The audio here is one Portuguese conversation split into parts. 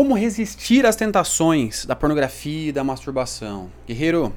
Como resistir às tentações da pornografia e da masturbação? Guerreiro,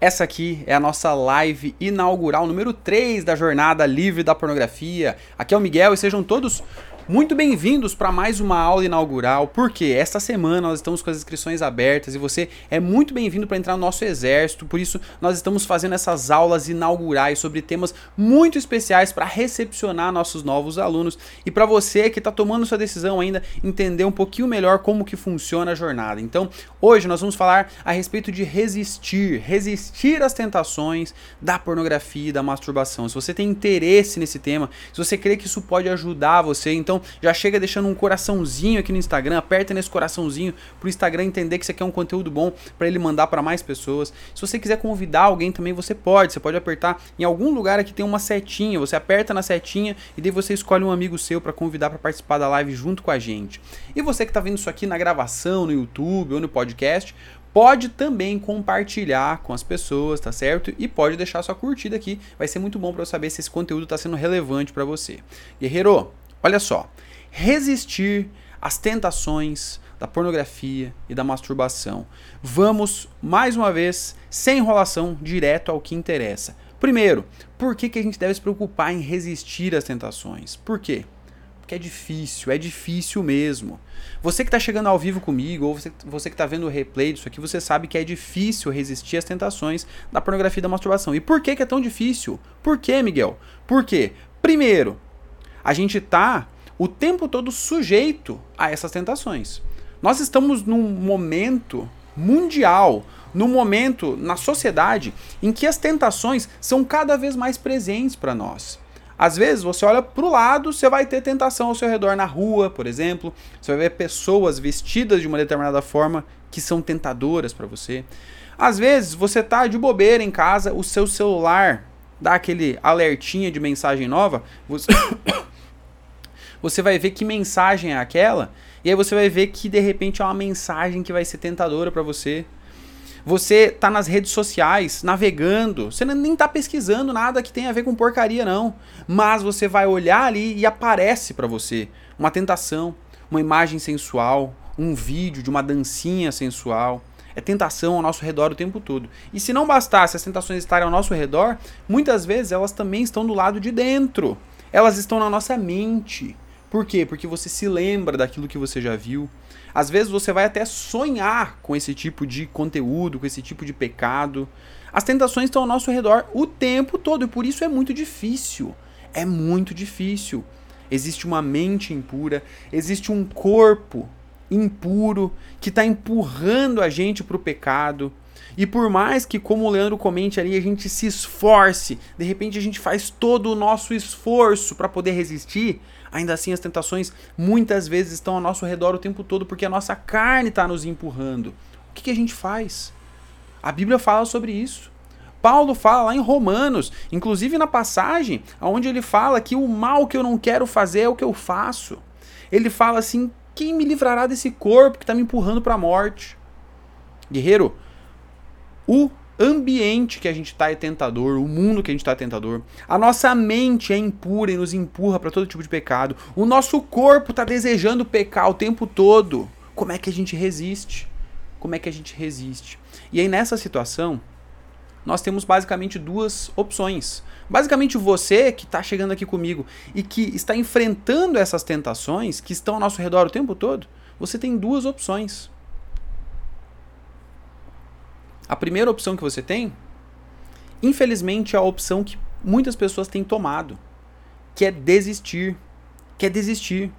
essa aqui é a nossa live inaugural número 3 da Jornada Livre da Pornografia. Aqui é o Miguel e sejam todos muito bem-vindos para mais uma aula inaugural, porque esta semana nós estamos com as inscrições abertas e você é muito bem-vindo para entrar no nosso exército. Por isso, nós estamos fazendo essas aulas inaugurais sobre temas muito especiais para recepcionar nossos novos alunos e para você que está tomando sua decisão ainda entender um pouquinho melhor como que funciona a jornada. Então, hoje nós vamos falar a respeito de resistir, resistir às tentações da pornografia da masturbação. Se você tem interesse nesse tema, se você crê que isso pode ajudar você, então então já chega deixando um coraçãozinho aqui no Instagram, aperta nesse coraçãozinho pro Instagram entender que isso aqui é um conteúdo bom para ele mandar para mais pessoas. Se você quiser convidar alguém também, você pode. Você pode apertar em algum lugar aqui tem uma setinha, você aperta na setinha e daí você escolhe um amigo seu para convidar para participar da live junto com a gente. E você que está vendo isso aqui na gravação, no YouTube ou no podcast, pode também compartilhar com as pessoas, tá certo? E pode deixar sua curtida aqui, vai ser muito bom para eu saber se esse conteúdo está sendo relevante para você. Guerreiro, Olha só, resistir às tentações da pornografia e da masturbação. Vamos, mais uma vez, sem enrolação, direto ao que interessa. Primeiro, por que, que a gente deve se preocupar em resistir às tentações? Por quê? Porque é difícil, é difícil mesmo. Você que está chegando ao vivo comigo, ou você, você que está vendo o replay disso aqui, você sabe que é difícil resistir às tentações da pornografia e da masturbação. E por que, que é tão difícil? Por quê, Miguel? Por quê? Primeiro, a gente está o tempo todo sujeito a essas tentações. Nós estamos num momento mundial, num momento na sociedade em que as tentações são cada vez mais presentes para nós. Às vezes você olha para o lado, você vai ter tentação ao seu redor na rua, por exemplo. Você vai ver pessoas vestidas de uma determinada forma que são tentadoras para você. Às vezes você tá de bobeira em casa, o seu celular dá aquele alertinha de mensagem nova, você você vai ver que mensagem é aquela, e aí você vai ver que de repente é uma mensagem que vai ser tentadora para você. Você tá nas redes sociais, navegando, você nem tá pesquisando nada que tenha a ver com porcaria não, mas você vai olhar ali e aparece para você uma tentação, uma imagem sensual, um vídeo de uma dancinha sensual. É tentação ao nosso redor o tempo todo. E se não bastasse as tentações estarem ao nosso redor, muitas vezes elas também estão do lado de dentro. Elas estão na nossa mente. Por quê? Porque você se lembra daquilo que você já viu. Às vezes você vai até sonhar com esse tipo de conteúdo, com esse tipo de pecado. As tentações estão ao nosso redor o tempo todo e por isso é muito difícil. É muito difícil. Existe uma mente impura, existe um corpo impuro que está empurrando a gente para o pecado. E por mais que, como o Leandro comente ali, a gente se esforce, de repente a gente faz todo o nosso esforço para poder resistir, Ainda assim, as tentações muitas vezes estão ao nosso redor o tempo todo porque a nossa carne está nos empurrando. O que, que a gente faz? A Bíblia fala sobre isso. Paulo fala lá em Romanos, inclusive na passagem, onde ele fala que o mal que eu não quero fazer é o que eu faço. Ele fala assim: quem me livrará desse corpo que está me empurrando para a morte? Guerreiro, o ambiente que a gente está é tentador, o mundo que a gente está é tentador. A nossa mente é impura e nos empurra para todo tipo de pecado. O nosso corpo está desejando pecar o tempo todo. Como é que a gente resiste? Como é que a gente resiste? E aí nessa situação, nós temos basicamente duas opções. Basicamente você que está chegando aqui comigo e que está enfrentando essas tentações que estão ao nosso redor o tempo todo, você tem duas opções. A primeira opção que você tem, infelizmente, é a opção que muitas pessoas têm tomado, que é desistir. Que é desistir.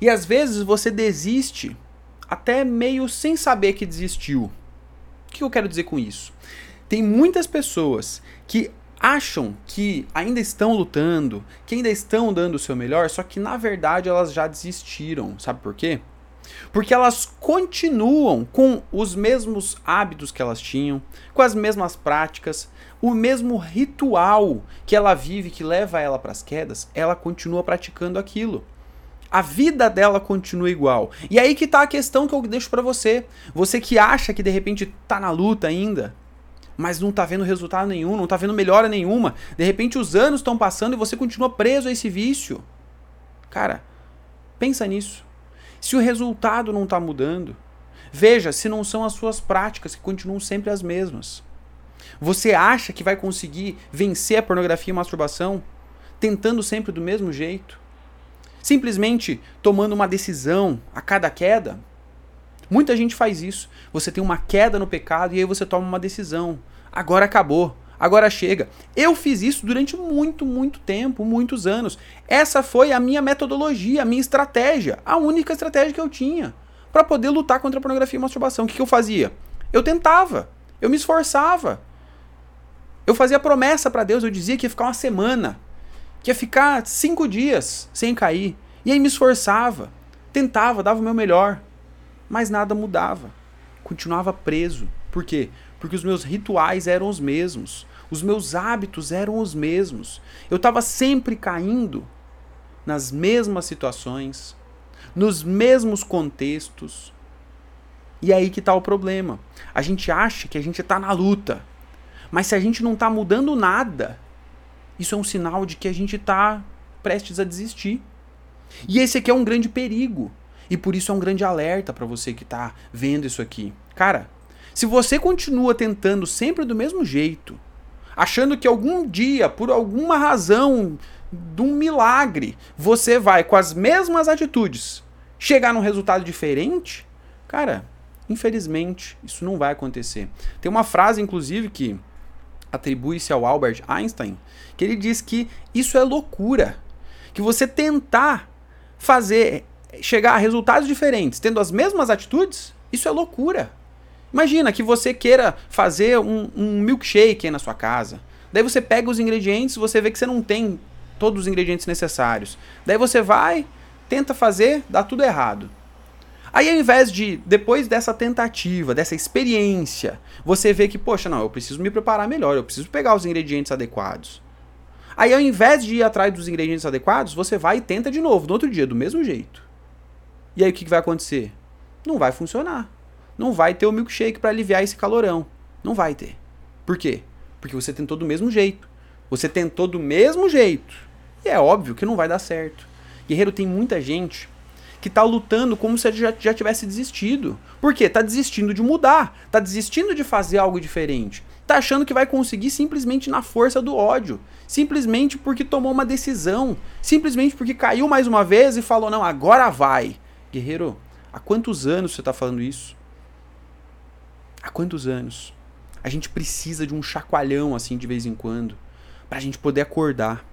E às vezes você desiste até meio sem saber que desistiu. O que eu quero dizer com isso? Tem muitas pessoas que acham que ainda estão lutando, que ainda estão dando o seu melhor, só que na verdade elas já desistiram. Sabe por quê? Porque elas continuam com os mesmos hábitos que elas tinham, com as mesmas práticas, o mesmo ritual que ela vive que leva ela para as quedas, ela continua praticando aquilo. A vida dela continua igual. E aí que tá a questão que eu deixo para você. Você que acha que de repente tá na luta ainda, mas não tá vendo resultado nenhum, não tá vendo melhora nenhuma. De repente os anos estão passando e você continua preso a esse vício. Cara, pensa nisso. Se o resultado não está mudando, veja se não são as suas práticas que continuam sempre as mesmas. Você acha que vai conseguir vencer a pornografia e a masturbação tentando sempre do mesmo jeito? Simplesmente tomando uma decisão a cada queda? Muita gente faz isso. Você tem uma queda no pecado e aí você toma uma decisão. Agora acabou. Agora chega. Eu fiz isso durante muito, muito tempo, muitos anos. Essa foi a minha metodologia, a minha estratégia, a única estratégia que eu tinha para poder lutar contra a pornografia e masturbação. O que, que eu fazia? Eu tentava, eu me esforçava. Eu fazia promessa para Deus, eu dizia que ia ficar uma semana, que ia ficar cinco dias sem cair. E aí me esforçava, tentava, dava o meu melhor. Mas nada mudava. Continuava preso. Por quê? Porque os meus rituais eram os mesmos. Os meus hábitos eram os mesmos. Eu estava sempre caindo nas mesmas situações, nos mesmos contextos. E aí que está o problema. A gente acha que a gente está na luta, mas se a gente não está mudando nada, isso é um sinal de que a gente está prestes a desistir. E esse aqui é um grande perigo. E por isso é um grande alerta para você que está vendo isso aqui. Cara, se você continua tentando sempre do mesmo jeito, achando que algum dia, por alguma razão, de um milagre, você vai com as mesmas atitudes chegar num resultado diferente, cara, infelizmente isso não vai acontecer. Tem uma frase, inclusive, que atribui-se ao Albert Einstein, que ele diz que isso é loucura. Que você tentar fazer chegar a resultados diferentes tendo as mesmas atitudes, isso é loucura. Imagina que você queira fazer um, um milkshake na sua casa. Daí você pega os ingredientes, você vê que você não tem todos os ingredientes necessários. Daí você vai, tenta fazer, dá tudo errado. Aí ao invés de, depois dessa tentativa, dessa experiência, você vê que, poxa, não, eu preciso me preparar melhor, eu preciso pegar os ingredientes adequados. Aí ao invés de ir atrás dos ingredientes adequados, você vai e tenta de novo, no outro dia, do mesmo jeito. E aí o que vai acontecer? Não vai funcionar. Não vai ter o milkshake para aliviar esse calorão. Não vai ter. Por quê? Porque você tentou do mesmo jeito. Você tentou do mesmo jeito. E é óbvio que não vai dar certo. Guerreiro, tem muita gente que tá lutando como se já, já tivesse desistido. Por quê? Tá desistindo de mudar, tá desistindo de fazer algo diferente. Tá achando que vai conseguir simplesmente na força do ódio, simplesmente porque tomou uma decisão, simplesmente porque caiu mais uma vez e falou: "Não, agora vai". Guerreiro, há quantos anos você tá falando isso? Há quantos anos? A gente precisa de um chacoalhão assim de vez em quando, pra gente poder acordar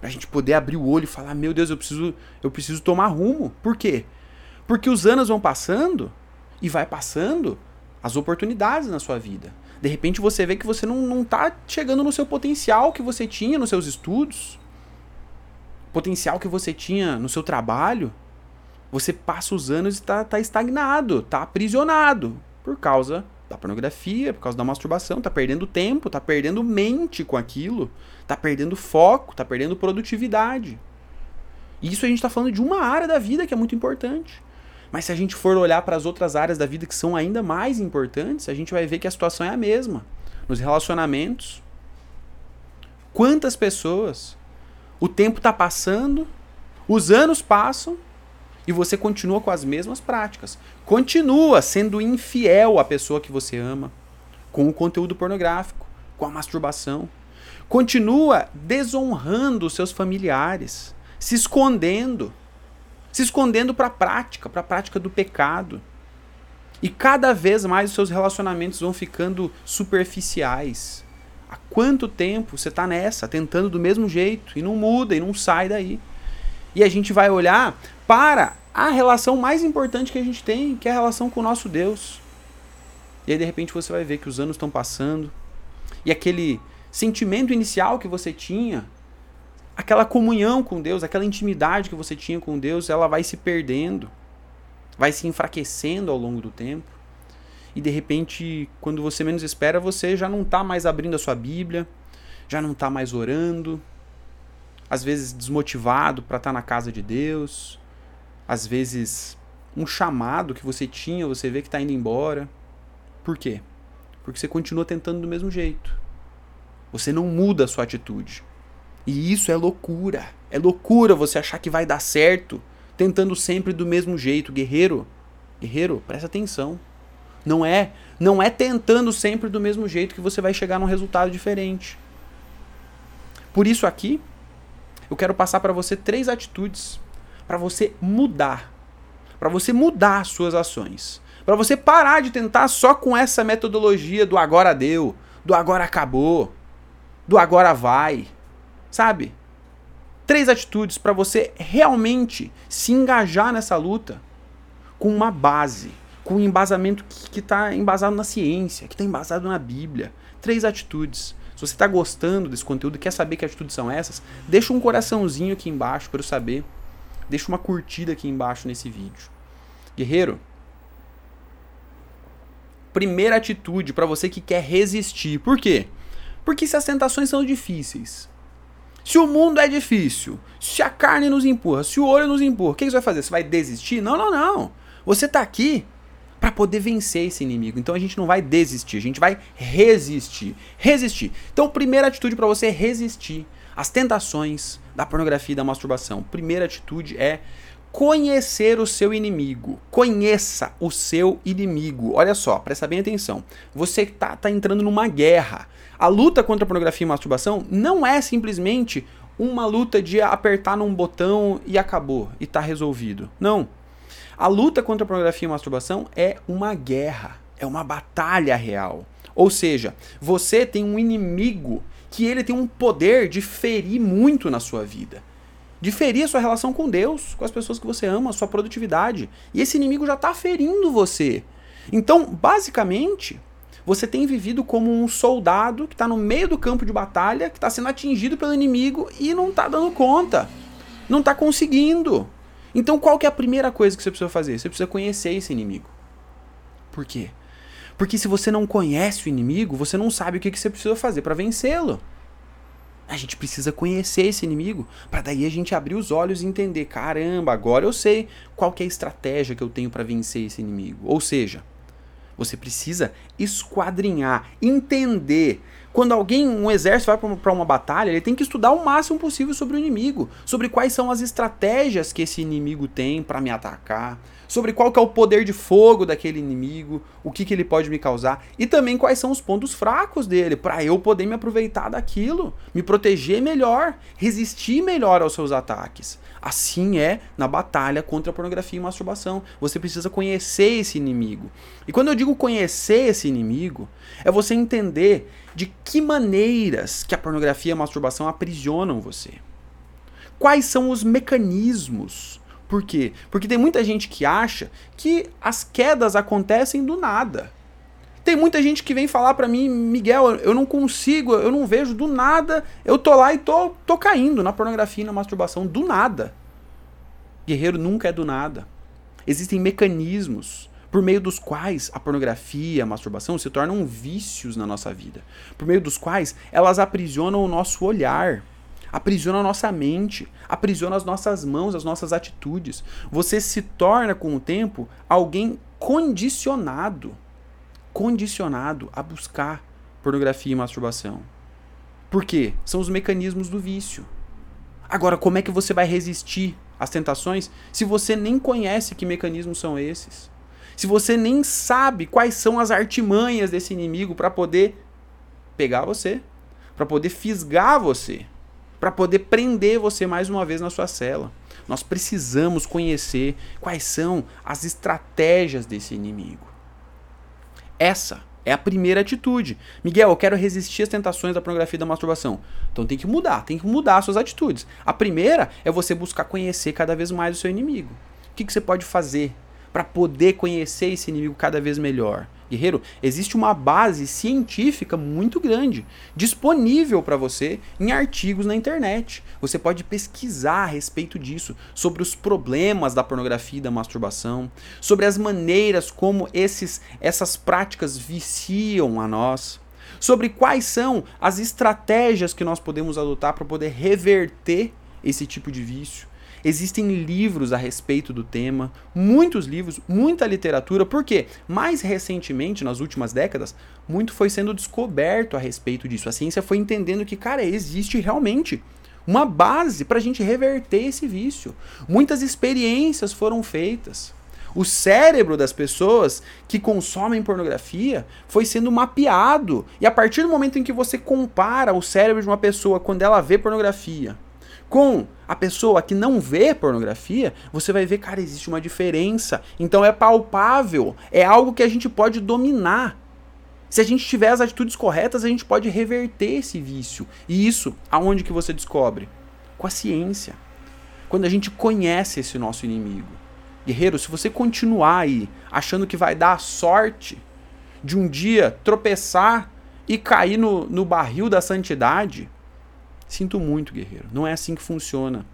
pra gente poder abrir o olho e falar: "Meu Deus, eu preciso, eu preciso tomar rumo". Por quê? Porque os anos vão passando e vai passando as oportunidades na sua vida. De repente você vê que você não, não tá chegando no seu potencial que você tinha nos seus estudos, potencial que você tinha no seu trabalho. Você passa os anos e está tá estagnado, está aprisionado por causa da pornografia, por causa da masturbação, tá perdendo tempo, tá perdendo mente com aquilo, tá perdendo foco, tá perdendo produtividade. Isso a gente está falando de uma área da vida que é muito importante. Mas se a gente for olhar para as outras áreas da vida que são ainda mais importantes, a gente vai ver que a situação é a mesma. Nos relacionamentos, quantas pessoas o tempo está passando, os anos passam e você continua com as mesmas práticas. Continua sendo infiel à pessoa que você ama, com o conteúdo pornográfico, com a masturbação. Continua desonrando os seus familiares, se escondendo, se escondendo para a prática, para a prática do pecado. E cada vez mais os seus relacionamentos vão ficando superficiais. Há quanto tempo você está nessa, tentando do mesmo jeito e não muda e não sai daí? E a gente vai olhar para a relação mais importante que a gente tem, que é a relação com o nosso Deus. E aí de repente você vai ver que os anos estão passando e aquele sentimento inicial que você tinha, aquela comunhão com Deus, aquela intimidade que você tinha com Deus, ela vai se perdendo, vai se enfraquecendo ao longo do tempo. E de repente, quando você menos espera, você já não está mais abrindo a sua Bíblia, já não está mais orando, às vezes desmotivado para estar tá na casa de Deus, às vezes um chamado que você tinha, você vê que está indo embora. Por quê? Porque você continua tentando do mesmo jeito. Você não muda a sua atitude. E isso é loucura. É loucura você achar que vai dar certo tentando sempre do mesmo jeito. Guerreiro, guerreiro, presta atenção. Não é, não é tentando sempre do mesmo jeito que você vai chegar num resultado diferente. Por isso aqui, eu quero passar para você três atitudes para você mudar, para você mudar as suas ações, para você parar de tentar só com essa metodologia do agora deu, do agora acabou, do agora vai, sabe? Três atitudes para você realmente se engajar nessa luta com uma base, com um embasamento que está embasado na ciência, que está embasado na Bíblia. Três atitudes. Se você está gostando desse conteúdo quer saber que atitudes são essas, deixa um coraçãozinho aqui embaixo para eu saber. Deixa uma curtida aqui embaixo nesse vídeo. Guerreiro, primeira atitude para você que quer resistir. Por quê? Porque se as tentações são difíceis, se o mundo é difícil, se a carne nos empurra, se o olho nos empurra, o que você vai fazer? Você vai desistir? Não, não, não. Você está aqui para poder vencer esse inimigo. Então a gente não vai desistir, a gente vai resistir. Resistir. Então, primeira atitude para você é resistir às tentações da pornografia e da masturbação. Primeira atitude é conhecer o seu inimigo. Conheça o seu inimigo. Olha só, presta bem atenção. Você tá, tá entrando numa guerra. A luta contra a pornografia e masturbação não é simplesmente uma luta de apertar num botão e acabou, e tá resolvido. Não. A luta contra a pornografia e masturbação é uma guerra, é uma batalha real. Ou seja, você tem um inimigo que ele tem um poder de ferir muito na sua vida. De ferir a sua relação com Deus, com as pessoas que você ama, a sua produtividade. E esse inimigo já está ferindo você. Então, basicamente, você tem vivido como um soldado que está no meio do campo de batalha, que está sendo atingido pelo inimigo e não está dando conta. Não está conseguindo. Então qual que é a primeira coisa que você precisa fazer? Você precisa conhecer esse inimigo. Por quê? Porque se você não conhece o inimigo, você não sabe o que, que você precisa fazer para vencê-lo. A gente precisa conhecer esse inimigo para daí a gente abrir os olhos e entender, caramba, agora eu sei qual que é a estratégia que eu tenho para vencer esse inimigo. Ou seja, você precisa esquadrinhar, entender. Quando alguém, um exército vai para uma batalha, ele tem que estudar o máximo possível sobre o inimigo, sobre quais são as estratégias que esse inimigo tem para me atacar, sobre qual que é o poder de fogo daquele inimigo, o que, que ele pode me causar e também quais são os pontos fracos dele, para eu poder me aproveitar daquilo, me proteger melhor, resistir melhor aos seus ataques. Assim é na batalha contra a pornografia e masturbação. Você precisa conhecer esse inimigo. E quando eu digo conhecer esse inimigo, é você entender de que maneiras que a pornografia e a masturbação aprisionam você. Quais são os mecanismos por quê? Porque tem muita gente que acha que as quedas acontecem do nada. Tem muita gente que vem falar para mim, Miguel, eu não consigo, eu não vejo do nada, eu tô lá e tô, tô caindo na pornografia e na masturbação do nada. Guerreiro nunca é do nada. Existem mecanismos por meio dos quais a pornografia, a masturbação se tornam vícios na nossa vida, por meio dos quais elas aprisionam o nosso olhar aprisiona a nossa mente, aprisiona as nossas mãos, as nossas atitudes. Você se torna, com o tempo, alguém condicionado condicionado a buscar pornografia e masturbação. Por quê? São os mecanismos do vício. Agora, como é que você vai resistir às tentações se você nem conhece que mecanismos são esses? Se você nem sabe quais são as artimanhas desse inimigo para poder pegar você, para poder fisgar você? Para poder prender você mais uma vez na sua cela. Nós precisamos conhecer quais são as estratégias desse inimigo. Essa é a primeira atitude. Miguel, eu quero resistir às tentações da pornografia e da masturbação. Então tem que mudar, tem que mudar as suas atitudes. A primeira é você buscar conhecer cada vez mais o seu inimigo. O que, que você pode fazer para poder conhecer esse inimigo cada vez melhor? Guerreiro, existe uma base científica muito grande disponível para você em artigos na internet. Você pode pesquisar a respeito disso, sobre os problemas da pornografia e da masturbação, sobre as maneiras como esses, essas práticas viciam a nós, sobre quais são as estratégias que nós podemos adotar para poder reverter esse tipo de vício. Existem livros a respeito do tema, muitos livros, muita literatura, porque mais recentemente, nas últimas décadas, muito foi sendo descoberto a respeito disso. A ciência foi entendendo que, cara, existe realmente uma base para a gente reverter esse vício. Muitas experiências foram feitas. O cérebro das pessoas que consomem pornografia foi sendo mapeado. E a partir do momento em que você compara o cérebro de uma pessoa quando ela vê pornografia com a pessoa que não vê pornografia, você vai ver, cara, existe uma diferença. Então é palpável, é algo que a gente pode dominar. Se a gente tiver as atitudes corretas, a gente pode reverter esse vício. E isso, aonde que você descobre? Com a ciência. Quando a gente conhece esse nosso inimigo. Guerreiro, se você continuar aí achando que vai dar a sorte de um dia tropeçar e cair no, no barril da santidade, sinto muito, guerreiro. Não é assim que funciona.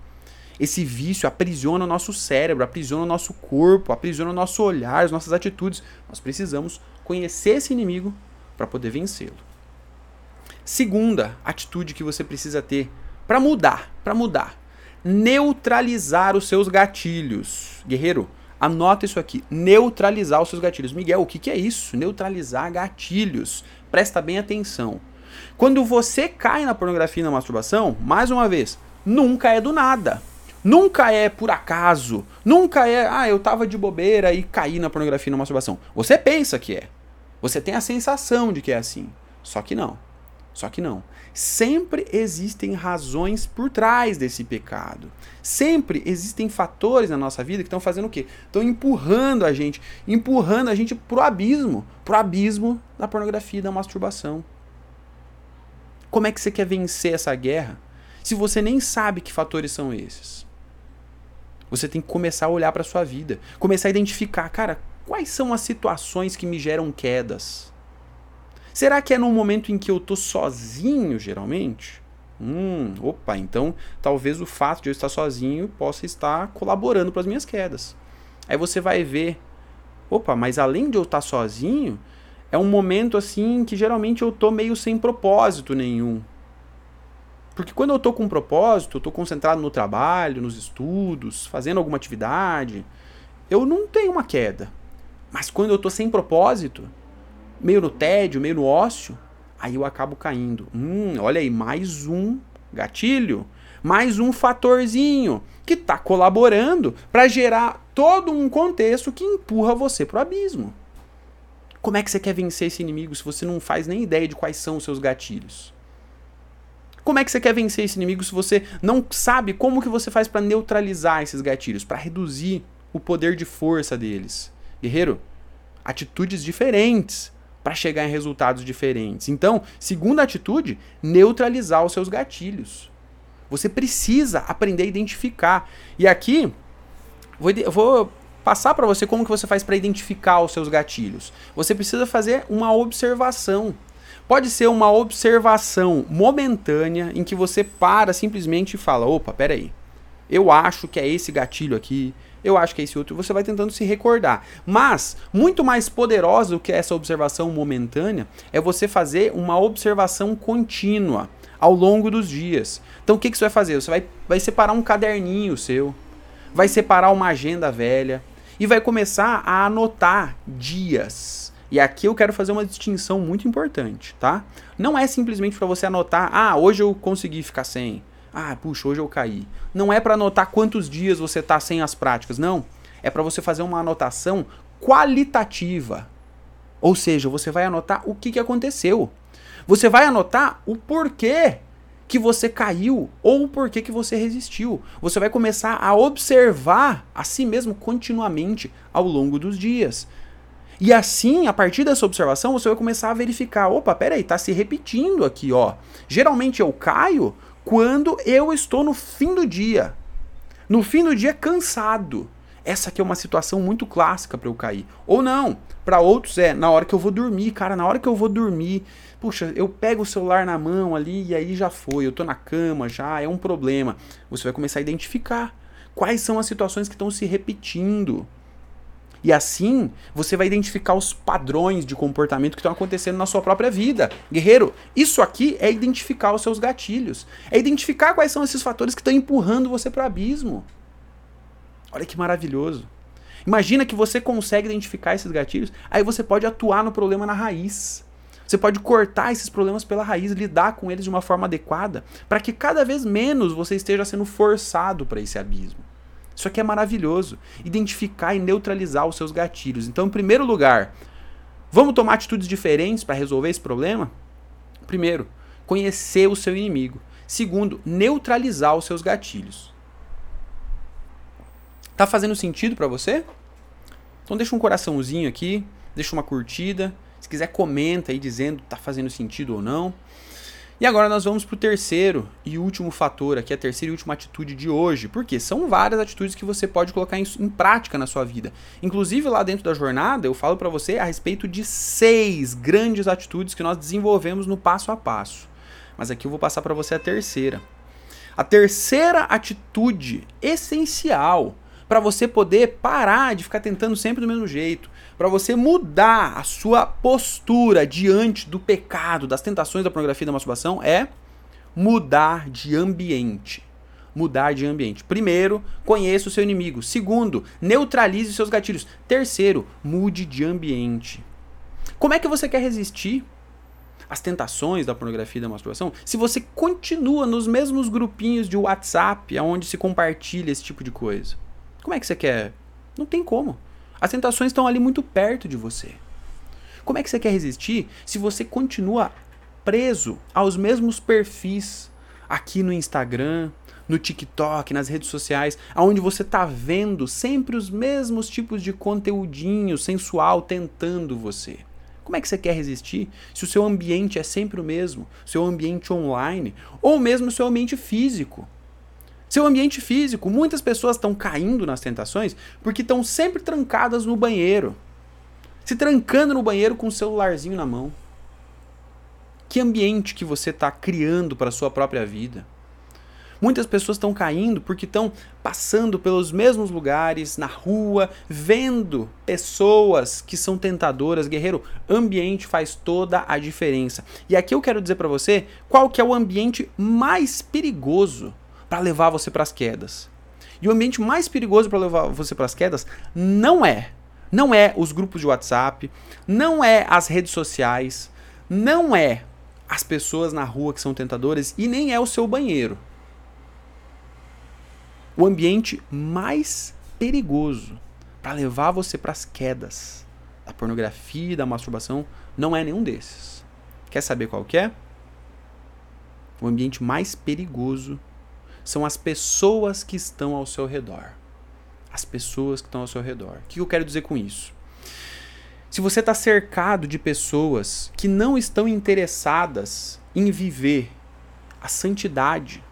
Esse vício aprisiona o nosso cérebro, aprisiona o nosso corpo, aprisiona o nosso olhar, as nossas atitudes. Nós precisamos conhecer esse inimigo para poder vencê-lo. Segunda atitude que você precisa ter para mudar, para mudar neutralizar os seus gatilhos. Guerreiro, anota isso aqui. Neutralizar os seus gatilhos. Miguel, o que, que é isso? Neutralizar gatilhos. Presta bem atenção. Quando você cai na pornografia e na masturbação, mais uma vez, nunca é do nada. Nunca é por acaso. Nunca é, ah, eu tava de bobeira e caí na pornografia e na masturbação. Você pensa que é. Você tem a sensação de que é assim. Só que não. Só que não. Sempre existem razões por trás desse pecado. Sempre existem fatores na nossa vida que estão fazendo o quê? Estão empurrando a gente, empurrando a gente pro abismo, pro abismo da pornografia e da masturbação. Como é que você quer vencer essa guerra se você nem sabe que fatores são esses? Você tem que começar a olhar para sua vida, começar a identificar, cara, quais são as situações que me geram quedas? Será que é no momento em que eu tô sozinho, geralmente? Hum, opa, então talvez o fato de eu estar sozinho possa estar colaborando para as minhas quedas. Aí você vai ver, opa, mas além de eu estar sozinho, é um momento assim que geralmente eu tô meio sem propósito nenhum. Porque quando eu tô com um propósito, eu tô concentrado no trabalho, nos estudos, fazendo alguma atividade, eu não tenho uma queda. Mas quando eu tô sem propósito, meio no tédio, meio no ócio, aí eu acabo caindo. Hum, olha aí, mais um gatilho, mais um fatorzinho que está colaborando para gerar todo um contexto que empurra você para o abismo. Como é que você quer vencer esse inimigo se você não faz nem ideia de quais são os seus gatilhos? Como é que você quer vencer esse inimigo se você não sabe como que você faz para neutralizar esses gatilhos, para reduzir o poder de força deles? Guerreiro, atitudes diferentes para chegar em resultados diferentes. Então, segunda atitude, neutralizar os seus gatilhos. Você precisa aprender a identificar. E aqui, vou, vou passar para você como que você faz para identificar os seus gatilhos. Você precisa fazer uma observação. Pode ser uma observação momentânea em que você para simplesmente e fala: opa, peraí, eu acho que é esse gatilho aqui, eu acho que é esse outro, você vai tentando se recordar. Mas, muito mais poderosa do que essa observação momentânea é você fazer uma observação contínua ao longo dos dias. Então, o que, que você vai fazer? Você vai, vai separar um caderninho seu, vai separar uma agenda velha e vai começar a anotar dias. E aqui eu quero fazer uma distinção muito importante, tá? Não é simplesmente para você anotar, ah, hoje eu consegui ficar sem. Ah, puxa, hoje eu caí. Não é para anotar quantos dias você está sem as práticas, não. É para você fazer uma anotação qualitativa. Ou seja, você vai anotar o que, que aconteceu. Você vai anotar o porquê que você caiu ou porquê que você resistiu. Você vai começar a observar a si mesmo continuamente ao longo dos dias. E assim, a partir dessa observação, você vai começar a verificar, opa, peraí, tá se repetindo aqui, ó. Geralmente eu caio quando eu estou no fim do dia. No fim do dia, cansado. Essa aqui é uma situação muito clássica para eu cair. Ou não, para outros é na hora que eu vou dormir, cara, na hora que eu vou dormir, puxa, eu pego o celular na mão ali e aí já foi, eu tô na cama já, é um problema. Você vai começar a identificar quais são as situações que estão se repetindo. E assim, você vai identificar os padrões de comportamento que estão acontecendo na sua própria vida. Guerreiro, isso aqui é identificar os seus gatilhos. É identificar quais são esses fatores que estão empurrando você para o abismo. Olha que maravilhoso. Imagina que você consegue identificar esses gatilhos, aí você pode atuar no problema na raiz. Você pode cortar esses problemas pela raiz, lidar com eles de uma forma adequada, para que cada vez menos você esteja sendo forçado para esse abismo. Isso aqui é maravilhoso. Identificar e neutralizar os seus gatilhos. Então, em primeiro lugar, vamos tomar atitudes diferentes para resolver esse problema? Primeiro, conhecer o seu inimigo. Segundo, neutralizar os seus gatilhos. Tá fazendo sentido para você? Então deixa um coraçãozinho aqui, deixa uma curtida. Se quiser comenta aí dizendo tá fazendo sentido ou não. E agora nós vamos para o terceiro e último fator aqui, a terceira e última atitude de hoje. Porque são várias atitudes que você pode colocar em, em prática na sua vida. Inclusive lá dentro da jornada eu falo para você a respeito de seis grandes atitudes que nós desenvolvemos no passo a passo. Mas aqui eu vou passar para você a terceira. A terceira atitude essencial para você poder parar de ficar tentando sempre do mesmo jeito, para você mudar a sua postura diante do pecado, das tentações da pornografia e da masturbação é mudar de ambiente. Mudar de ambiente. Primeiro, conheça o seu inimigo. Segundo, neutralize seus gatilhos. Terceiro, mude de ambiente. Como é que você quer resistir às tentações da pornografia e da masturbação se você continua nos mesmos grupinhos de WhatsApp onde se compartilha esse tipo de coisa? Como é que você quer? Não tem como. As tentações estão ali muito perto de você. Como é que você quer resistir se você continua preso aos mesmos perfis aqui no Instagram, no TikTok, nas redes sociais, aonde você está vendo sempre os mesmos tipos de conteúdinho sensual tentando você? Como é que você quer resistir se o seu ambiente é sempre o mesmo, seu ambiente online ou mesmo seu ambiente físico? Seu ambiente físico, muitas pessoas estão caindo nas tentações porque estão sempre trancadas no banheiro. Se trancando no banheiro com o celularzinho na mão. Que ambiente que você está criando para sua própria vida? Muitas pessoas estão caindo porque estão passando pelos mesmos lugares, na rua, vendo pessoas que são tentadoras. Guerreiro, ambiente faz toda a diferença. E aqui eu quero dizer para você qual que é o ambiente mais perigoso para levar você para as quedas. E o ambiente mais perigoso para levar você para as quedas não é, não é os grupos de WhatsApp, não é as redes sociais, não é as pessoas na rua que são tentadoras e nem é o seu banheiro. O ambiente mais perigoso para levar você para as quedas da pornografia da masturbação não é nenhum desses. Quer saber qual que é? O ambiente mais perigoso são as pessoas que estão ao seu redor. As pessoas que estão ao seu redor. O que eu quero dizer com isso? Se você está cercado de pessoas que não estão interessadas em viver a santidade,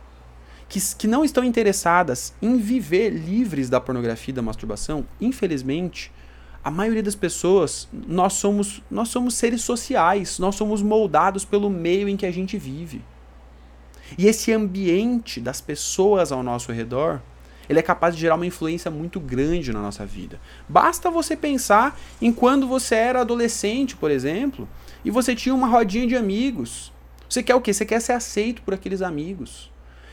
que, que não estão interessadas em viver livres da pornografia e da masturbação, infelizmente, a maioria das pessoas, nós somos, nós somos seres sociais, nós somos moldados pelo meio em que a gente vive. E esse ambiente das pessoas ao nosso redor, ele é capaz de gerar uma influência muito grande na nossa vida. Basta você pensar em quando você era adolescente, por exemplo, e você tinha uma rodinha de amigos. Você quer o quê? Você quer ser aceito por aqueles amigos.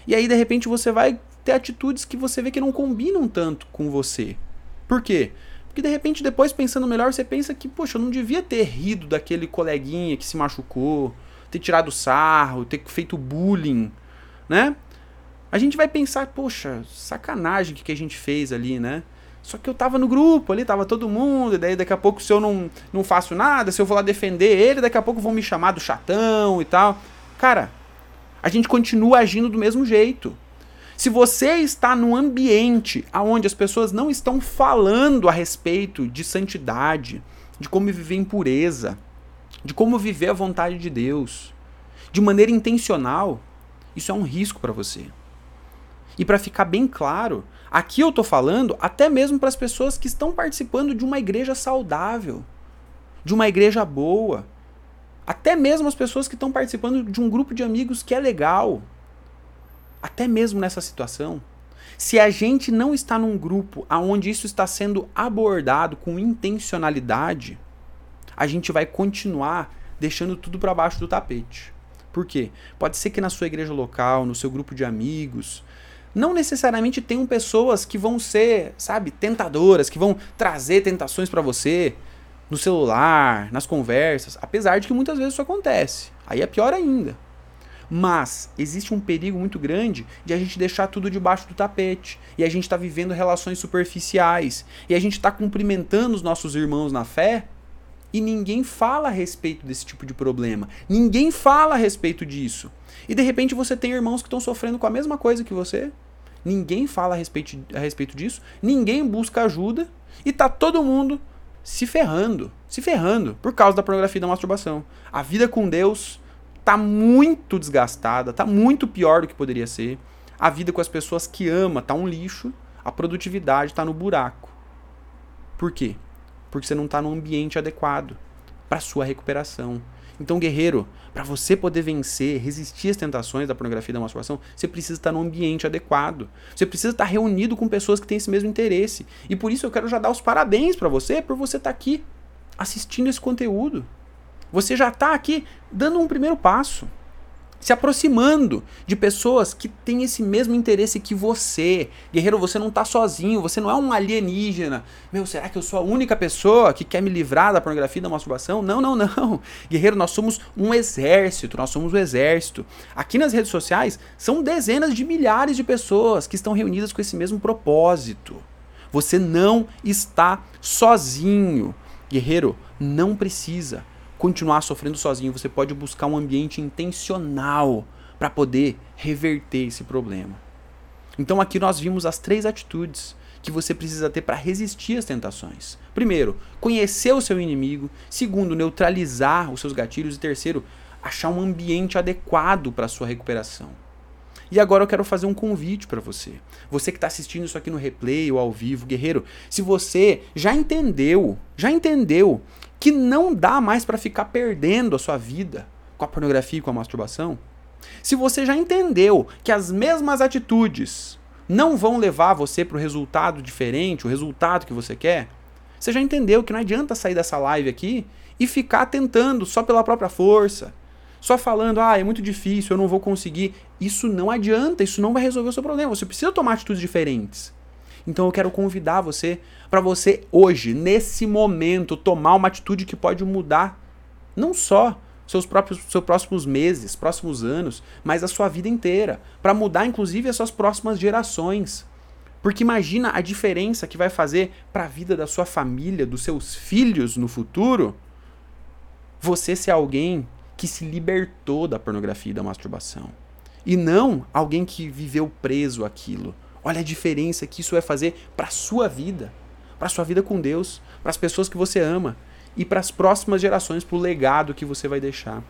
E aí, de repente, você vai ter atitudes que você vê que não combinam tanto com você. Por quê? Porque de repente, depois pensando melhor, você pensa que, poxa, eu não devia ter rido daquele coleguinha que se machucou ter tirado sarro, ter feito bullying, né? A gente vai pensar, poxa, sacanagem que, que a gente fez ali, né? Só que eu tava no grupo ali, tava todo mundo, e daí daqui a pouco se eu não, não faço nada, se eu vou lá defender ele, daqui a pouco vão me chamar do chatão e tal. Cara, a gente continua agindo do mesmo jeito. Se você está num ambiente onde as pessoas não estão falando a respeito de santidade, de como viver em pureza, de como viver a vontade de Deus de maneira intencional, isso é um risco para você. E para ficar bem claro, aqui eu estou falando até mesmo para as pessoas que estão participando de uma igreja saudável, de uma igreja boa, até mesmo as pessoas que estão participando de um grupo de amigos que é legal. Até mesmo nessa situação, se a gente não está num grupo aonde isso está sendo abordado com intencionalidade, a gente vai continuar deixando tudo para baixo do tapete. Por quê? Pode ser que na sua igreja local, no seu grupo de amigos, não necessariamente tenham pessoas que vão ser, sabe, tentadoras, que vão trazer tentações para você. no celular, nas conversas, apesar de que muitas vezes isso acontece. Aí é pior ainda. Mas existe um perigo muito grande de a gente deixar tudo debaixo do tapete. E a gente está vivendo relações superficiais. E a gente está cumprimentando os nossos irmãos na fé. E ninguém fala a respeito desse tipo de problema. Ninguém fala a respeito disso. E de repente você tem irmãos que estão sofrendo com a mesma coisa que você. Ninguém fala a respeito, a respeito disso. Ninguém busca ajuda. E tá todo mundo se ferrando. Se ferrando por causa da pornografia e da masturbação. A vida com Deus tá muito desgastada, tá muito pior do que poderia ser. A vida com as pessoas que ama tá um lixo, a produtividade tá no buraco. Por quê? Porque você não tá no ambiente adequado para sua recuperação. Então, guerreiro, para você poder vencer, resistir às tentações da pornografia e da masturbação, você precisa estar no ambiente adequado. Você precisa estar reunido com pessoas que têm esse mesmo interesse. E por isso eu quero já dar os parabéns para você por você estar aqui assistindo esse conteúdo. Você já está aqui dando um primeiro passo, se aproximando de pessoas que têm esse mesmo interesse que você. Guerreiro, você não está sozinho, você não é um alienígena. Meu, será que eu sou a única pessoa que quer me livrar da pornografia e da masturbação? Não, não, não. Guerreiro, nós somos um exército, nós somos um exército. Aqui nas redes sociais são dezenas de milhares de pessoas que estão reunidas com esse mesmo propósito. Você não está sozinho. Guerreiro, não precisa continuar sofrendo sozinho, você pode buscar um ambiente intencional para poder reverter esse problema. Então aqui nós vimos as três atitudes que você precisa ter para resistir às tentações. Primeiro, conhecer o seu inimigo. Segundo, neutralizar os seus gatilhos. E terceiro, achar um ambiente adequado para a sua recuperação. E agora eu quero fazer um convite para você. Você que está assistindo isso aqui no replay ou ao vivo, guerreiro, se você já entendeu, já entendeu que não dá mais para ficar perdendo a sua vida com a pornografia e com a masturbação, se você já entendeu que as mesmas atitudes não vão levar você para o resultado diferente, o resultado que você quer, você já entendeu que não adianta sair dessa live aqui e ficar tentando só pela própria força, só falando, ah, é muito difícil, eu não vou conseguir. Isso não adianta, isso não vai resolver o seu problema. Você precisa tomar atitudes diferentes. Então eu quero convidar você para você hoje, nesse momento, tomar uma atitude que pode mudar não só seus próprios seus próximos meses, próximos anos, mas a sua vida inteira, para mudar inclusive as suas próximas gerações. Porque imagina a diferença que vai fazer para a vida da sua família, dos seus filhos no futuro, você ser alguém que se libertou da pornografia e da masturbação. E não alguém que viveu preso aquilo. Olha a diferença que isso vai fazer para a sua vida, para a sua vida com Deus, para as pessoas que você ama e para as próximas gerações, para o legado que você vai deixar.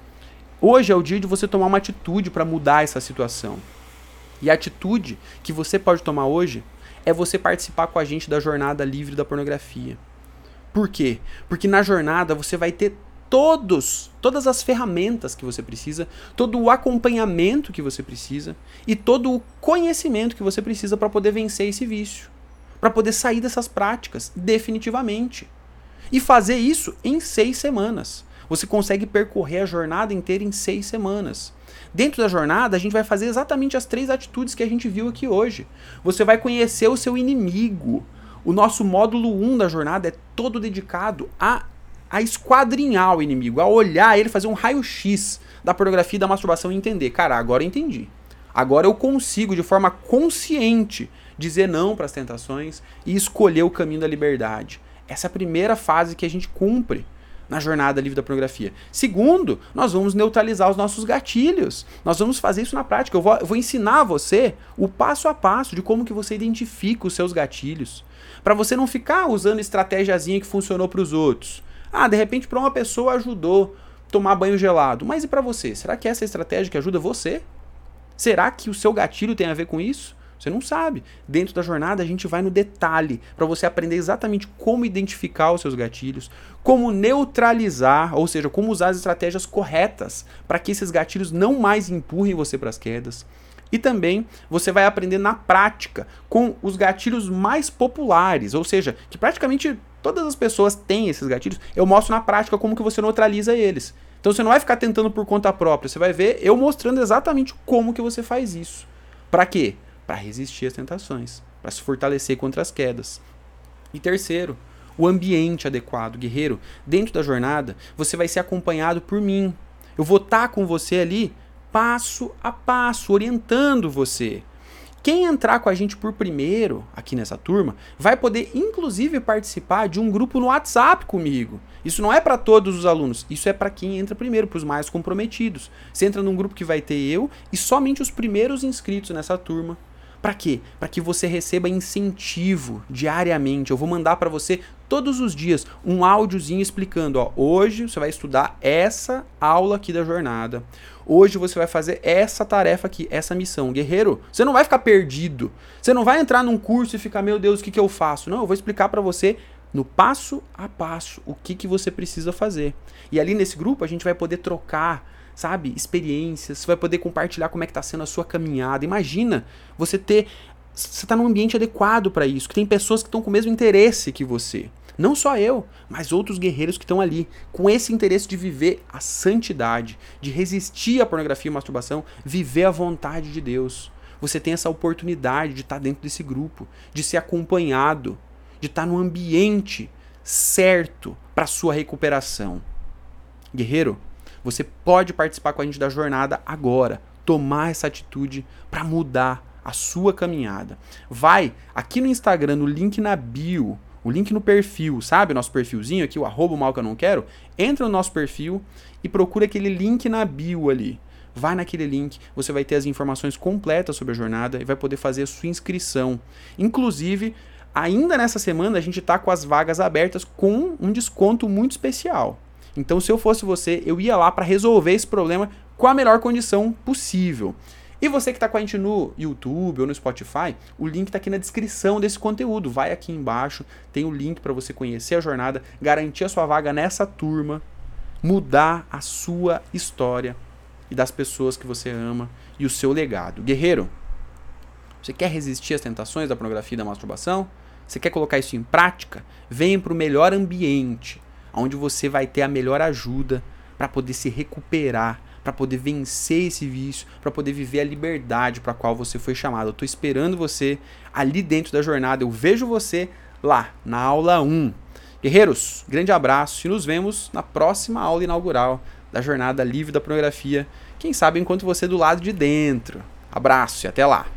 Hoje é o dia de você tomar uma atitude para mudar essa situação. E a atitude que você pode tomar hoje é você participar com a gente da jornada livre da pornografia. Por quê? Porque na jornada você vai ter todos, todas as ferramentas que você precisa, todo o acompanhamento que você precisa e todo o conhecimento que você precisa para poder vencer esse vício, para poder sair dessas práticas definitivamente. E fazer isso em seis semanas. Você consegue percorrer a jornada inteira em seis semanas. Dentro da jornada, a gente vai fazer exatamente as três atitudes que a gente viu aqui hoje. Você vai conhecer o seu inimigo. O nosso módulo 1 um da jornada é todo dedicado a a esquadrinhar o inimigo, a olhar ele, fazer um raio-x da pornografia e da masturbação e entender. Cara, agora eu entendi. Agora eu consigo, de forma consciente, dizer não para as tentações e escolher o caminho da liberdade. Essa é a primeira fase que a gente cumpre na jornada livre da pornografia. Segundo, nós vamos neutralizar os nossos gatilhos. Nós vamos fazer isso na prática. Eu vou, eu vou ensinar você o passo a passo de como que você identifica os seus gatilhos. Para você não ficar usando estratégiazinha que funcionou para os outros. Ah, de repente para uma pessoa ajudou tomar banho gelado. Mas e para você? Será que essa é estratégia que ajuda você? Será que o seu gatilho tem a ver com isso? Você não sabe. Dentro da jornada a gente vai no detalhe para você aprender exatamente como identificar os seus gatilhos, como neutralizar, ou seja, como usar as estratégias corretas para que esses gatilhos não mais empurrem você para as quedas. E também você vai aprender na prática com os gatilhos mais populares, ou seja, que praticamente todas as pessoas têm esses gatilhos. Eu mostro na prática como que você neutraliza eles. Então você não vai ficar tentando por conta própria, você vai ver eu mostrando exatamente como que você faz isso. Para quê? Para resistir às tentações, para se fortalecer contra as quedas. E terceiro, o ambiente adequado, guerreiro. Dentro da jornada, você vai ser acompanhado por mim. Eu vou estar tá com você ali passo a passo, orientando você. Quem entrar com a gente por primeiro aqui nessa turma vai poder inclusive participar de um grupo no WhatsApp comigo. Isso não é para todos os alunos, isso é para quem entra primeiro, para os mais comprometidos. Você entra num grupo que vai ter eu e somente os primeiros inscritos nessa turma. Para quê? Para que você receba incentivo diariamente. Eu vou mandar para você todos os dias um áudiozinho explicando, ó, hoje você vai estudar essa aula aqui da jornada. Hoje você vai fazer essa tarefa aqui, essa missão. Guerreiro, você não vai ficar perdido. Você não vai entrar num curso e ficar, meu Deus, o que, que eu faço? Não, eu vou explicar para você no passo a passo o que, que você precisa fazer. E ali nesse grupo a gente vai poder trocar sabe, experiências, você vai poder compartilhar como é que está sendo a sua caminhada. Imagina você ter você está num ambiente adequado para isso, que tem pessoas que estão com o mesmo interesse que você. Não só eu, mas outros guerreiros que estão ali, com esse interesse de viver a santidade, de resistir à pornografia e masturbação, viver a vontade de Deus. Você tem essa oportunidade de estar dentro desse grupo, de ser acompanhado, de estar no ambiente certo para sua recuperação. Guerreiro, você pode participar com a gente da jornada agora, tomar essa atitude para mudar a sua caminhada. Vai aqui no Instagram, no link na bio, o link no perfil, sabe? Nosso perfilzinho aqui, o arroba mal que eu não quero. Entra no nosso perfil e procura aquele link na bio ali. Vai naquele link, você vai ter as informações completas sobre a jornada e vai poder fazer a sua inscrição. Inclusive, ainda nessa semana a gente está com as vagas abertas com um desconto muito especial. Então, se eu fosse você, eu ia lá para resolver esse problema com a melhor condição possível. E você que está com a gente no YouTube ou no Spotify, o link está aqui na descrição desse conteúdo. Vai aqui embaixo, tem o link para você conhecer a jornada, garantir a sua vaga nessa turma, mudar a sua história e das pessoas que você ama e o seu legado. Guerreiro, você quer resistir às tentações da pornografia e da masturbação? Você quer colocar isso em prática? Venha para o melhor ambiente, onde você vai ter a melhor ajuda para poder se recuperar para poder vencer esse vício, para poder viver a liberdade para a qual você foi chamado. Eu estou esperando você ali dentro da jornada. Eu vejo você lá na aula 1. Guerreiros, grande abraço e nos vemos na próxima aula inaugural da jornada livre da pornografia. Quem sabe enquanto você do lado de dentro. Abraço e até lá.